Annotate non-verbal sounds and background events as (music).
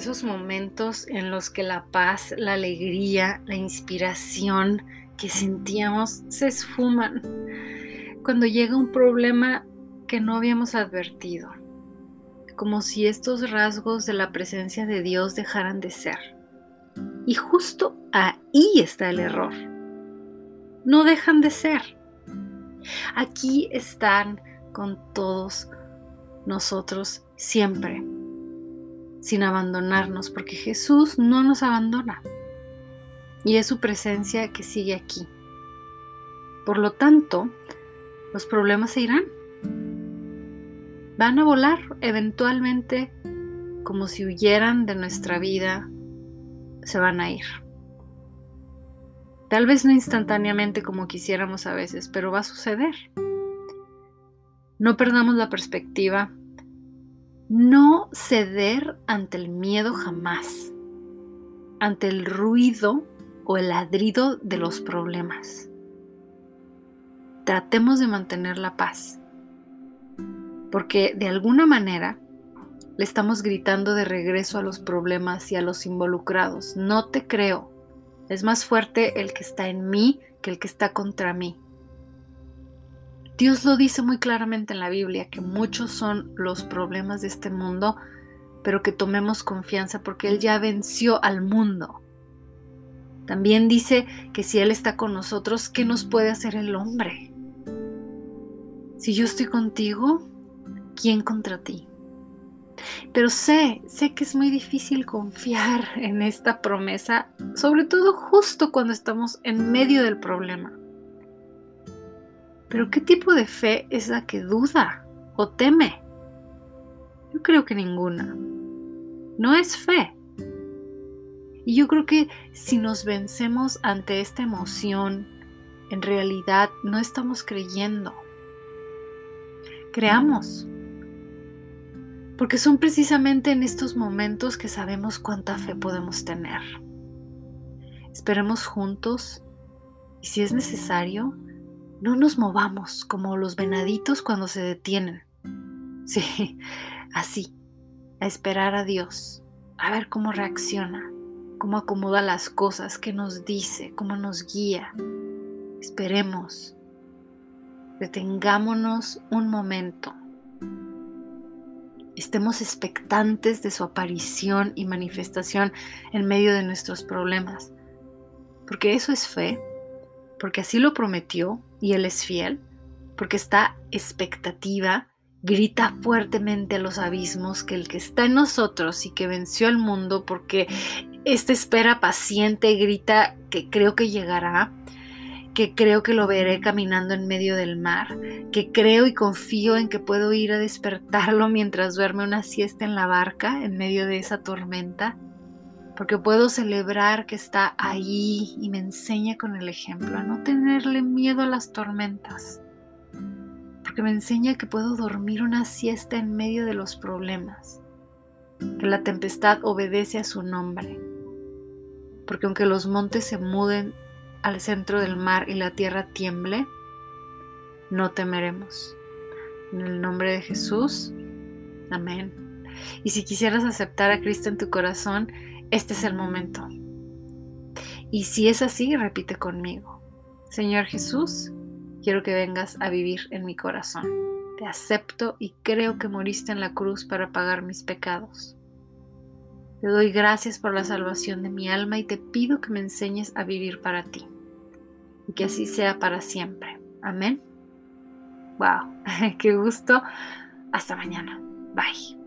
esos momentos en los que la paz, la alegría, la inspiración que sentíamos se esfuman. Cuando llega un problema que no habíamos advertido, como si estos rasgos de la presencia de Dios dejaran de ser. Y justo ahí está el error. No dejan de ser. Aquí están con todos nosotros siempre sin abandonarnos, porque Jesús no nos abandona y es su presencia que sigue aquí. Por lo tanto, los problemas se irán. Van a volar eventualmente como si huyeran de nuestra vida, se van a ir. Tal vez no instantáneamente como quisiéramos a veces, pero va a suceder. No perdamos la perspectiva no ceder ante el miedo jamás, ante el ruido o el ladrido de los problemas. Tratemos de mantener la paz, porque de alguna manera le estamos gritando de regreso a los problemas y a los involucrados. No te creo. Es más fuerte el que está en mí que el que está contra mí. Dios lo dice muy claramente en la Biblia, que muchos son los problemas de este mundo, pero que tomemos confianza porque Él ya venció al mundo. También dice que si Él está con nosotros, ¿qué nos puede hacer el hombre? Si yo estoy contigo, ¿quién contra ti? Pero sé, sé que es muy difícil confiar (laughs) en esta promesa, sobre todo justo cuando estamos en medio del problema. Pero ¿qué tipo de fe es la que duda o teme? Yo creo que ninguna. No es fe. Y yo creo que si nos vencemos ante esta emoción, en realidad no estamos creyendo. Creamos. Porque son precisamente en estos momentos que sabemos cuánta fe podemos tener. Esperemos juntos y si es necesario, no nos movamos como los venaditos cuando se detienen. (laughs) Sí, así, a esperar a Dios, a ver cómo reacciona, cómo acomoda las cosas, qué nos dice, cómo nos guía. Esperemos, detengámonos un momento. Estemos expectantes de su aparición y manifestación en medio de nuestros problemas, porque eso es fe, porque así lo prometió y Él es fiel, porque esta expectativa grita fuertemente a los abismos que el que está en nosotros y que venció al mundo, porque esta espera paciente grita que creo que llegará, que creo que lo veré caminando en medio del mar, que creo y confío en que puedo ir a despertarlo mientras duerme una siesta en la barca en medio de esa tormenta porque puedo celebrar que está ahí y me enseña con el ejemplo a no tenerle miedo a las tormentas, porque me enseña que puedo dormir una siesta en medio de los problemas, que la tempestad obedece a su nombre, porque aunque los montes se muden al centro del mar y la tierra tiemble, no temeremos. En el nombre de Jesús, amén. Y si quisieras aceptar a Cristo en tu corazón, este es el momento. Y si es así, repite conmigo. Señor Jesús, quiero que vengas a vivir en mi corazón. Te acepto y creo que moriste en la cruz para pagar mis pecados. Te doy gracias por la salvación de mi alma y te pido que me enseñes a vivir para ti. Y que así sea para siempre. Amén. Wow, (laughs) qué gusto. Hasta mañana. Bye.